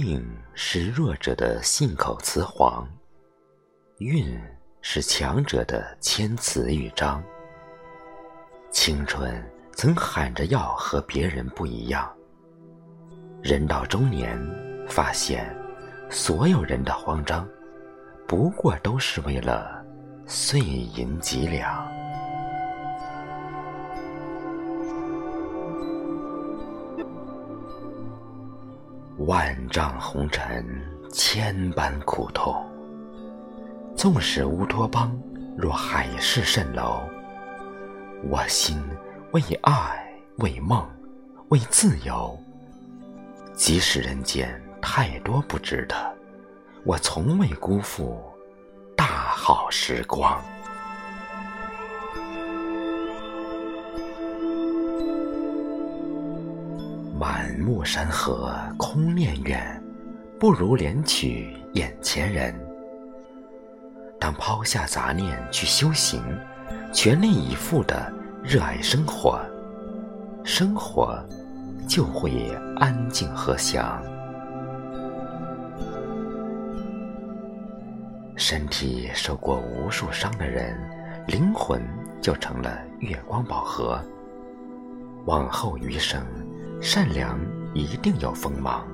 命是弱者的信口雌黄，运是强者的谦辞豫章。青春曾喊着要和别人不一样，人到中年，发现所有人的慌张，不过都是为了碎银几两。万丈红尘，千般苦痛。纵使乌托邦若海市蜃楼，我心为爱，为梦，为自由。即使人间太多不值得，我从未辜负大好时光。满目山河空念远，不如怜取眼前人。当抛下杂念去修行，全力以赴的热爱生活，生活就会安静和祥。身体受过无数伤的人，灵魂就成了月光宝盒。往后余生。善良一定有锋芒。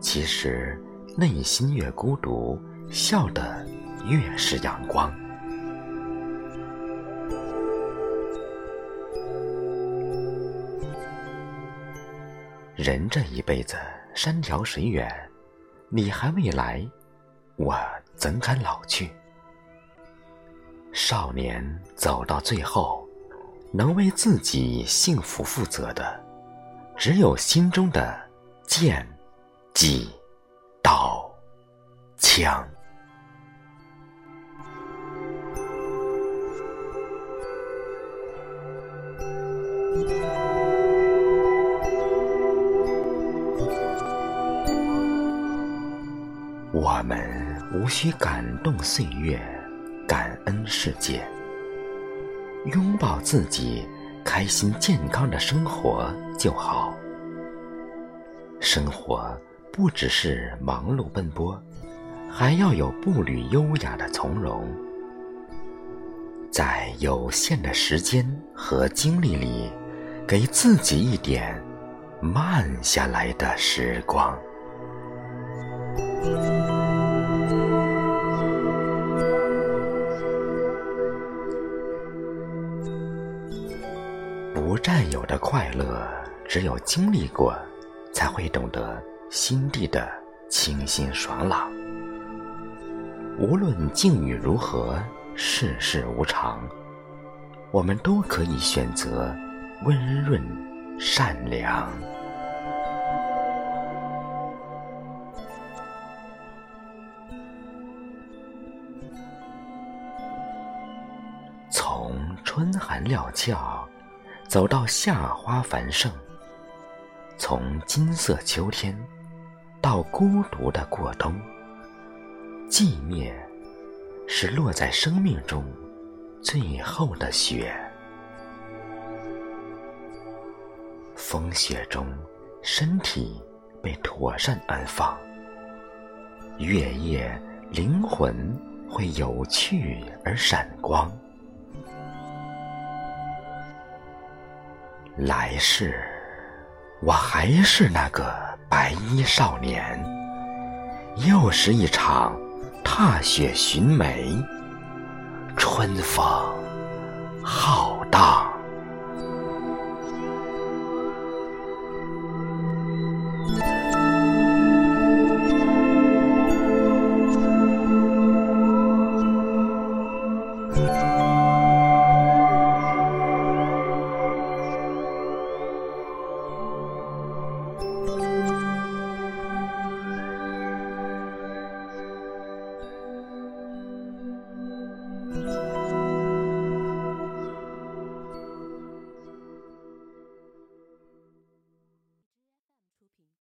其实，内心越孤独，笑的越是阳光。人这一辈子，山长水远，你还未来，我怎敢老去？少年走到最后，能为自己幸福负责的。只有心中的剑、戟、刀、枪。我们无需感动岁月，感恩世界，拥抱自己。开心健康的生活就好。生活不只是忙碌奔波，还要有步履优雅的从容。在有限的时间和精力里，给自己一点慢下来的时光。不占有的快乐，只有经历过，才会懂得心地的清新爽朗。无论境遇如何，世事无常，我们都可以选择温润善良。从春寒料峭。走到夏花繁盛，从金色秋天到孤独的过冬，寂灭是落在生命中最后的雪。风雪中，身体被妥善安放，月夜灵魂会有趣而闪光。来世，我还是那个白衣少年，又是一场踏雪寻梅，春风。